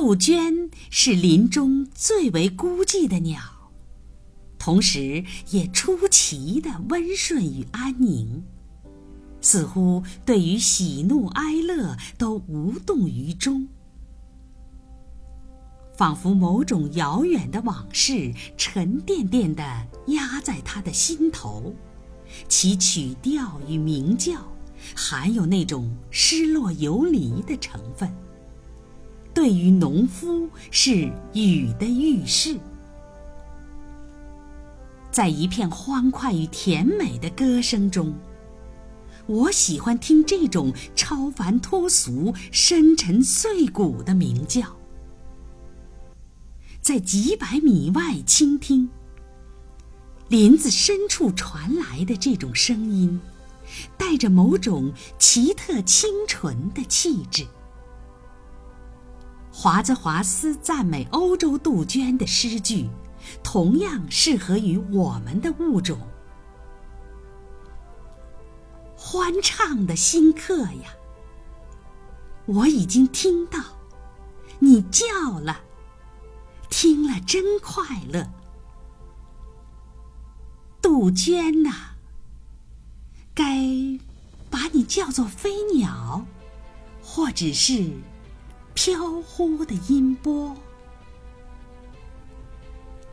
杜鹃是林中最为孤寂的鸟，同时也出奇的温顺与安宁，似乎对于喜怒哀乐都无动于衷，仿佛某种遥远的往事沉甸甸的压在他的心头，其曲调与鸣叫含有那种失落游离的成分。对于农夫是雨的预示，在一片欢快与甜美的歌声中，我喜欢听这种超凡脱俗、深沉碎骨的鸣叫。在几百米外倾听，林子深处传来的这种声音，带着某种奇特清纯的气质。华兹华斯赞美欧洲杜鹃的诗句，同样适合于我们的物种。欢畅的新客呀，我已经听到你叫了，听了真快乐。杜鹃呐，该把你叫做飞鸟，或者是。飘忽的音波，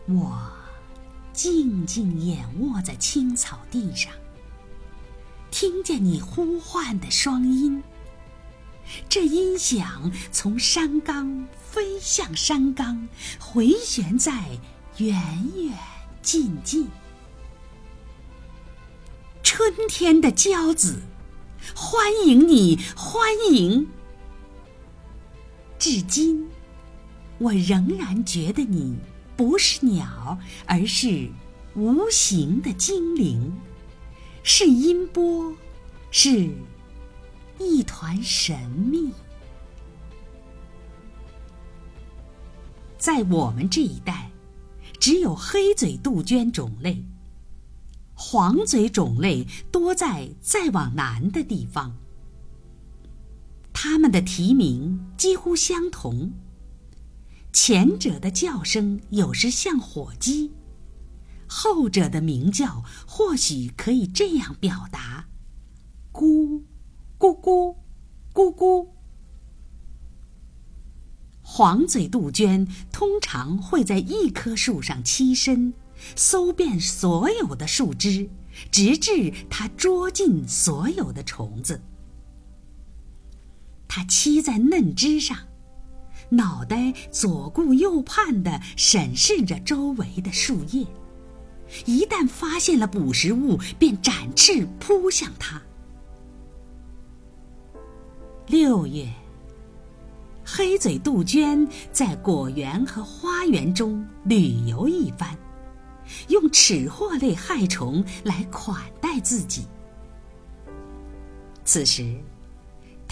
我静静仰卧在青草地上，听见你呼唤的双音。这音响从山冈飞向山冈，回旋在远远近近。春天的骄子，欢迎你，欢迎！至今，我仍然觉得你不是鸟，而是无形的精灵，是音波，是一团神秘。在我们这一带，只有黑嘴杜鹃种类，黄嘴种类多在再往南的地方。它们的啼鸣几乎相同，前者的叫声有时像火鸡，后者的鸣叫或许可以这样表达：咕，咕咕，咕咕。黄嘴杜鹃通常会在一棵树上栖身，搜遍所有的树枝，直至它捉尽所有的虫子。它栖在嫩枝上，脑袋左顾右盼地审视着周围的树叶，一旦发现了捕食物，便展翅扑向它。六月，黑嘴杜鹃在果园和花园中旅游一番，用齿货类害虫来款待自己。此时。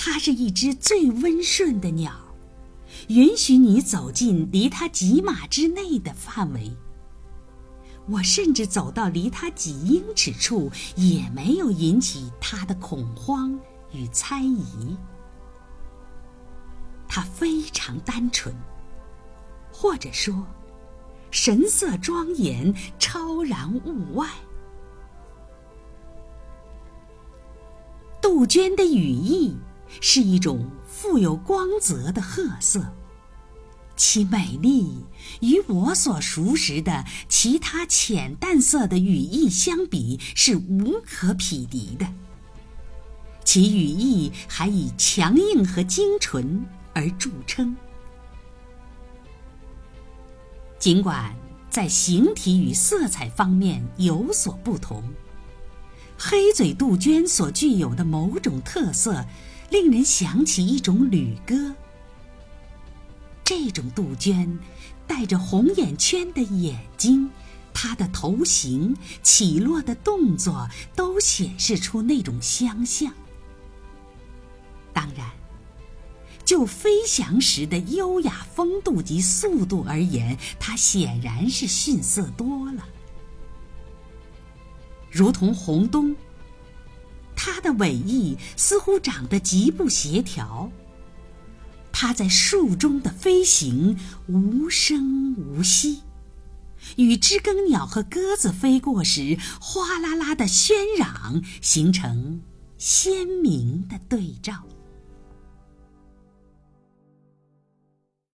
它是一只最温顺的鸟，允许你走进离它几码之内的范围。我甚至走到离它几英尺处，也没有引起它的恐慌与猜疑。它非常单纯，或者说，神色庄严，超然物外。杜鹃的羽翼。是一种富有光泽的褐色，其美丽与我所熟识的其他浅淡色的羽翼相比是无可匹敌的。其羽翼还以强硬和精纯而著称。尽管在形体与色彩方面有所不同，黑嘴杜鹃所具有的某种特色。令人想起一种旅歌。这种杜鹃，带着红眼圈的眼睛，它的头型、起落的动作，都显示出那种相像。当然，就飞翔时的优雅风度及速度而言，它显然是逊色多了，如同红冬。它的尾翼似乎长得极不协调。它在树中的飞行无声无息，与知更鸟和鸽子飞过时哗啦啦的喧嚷形成鲜明的对照。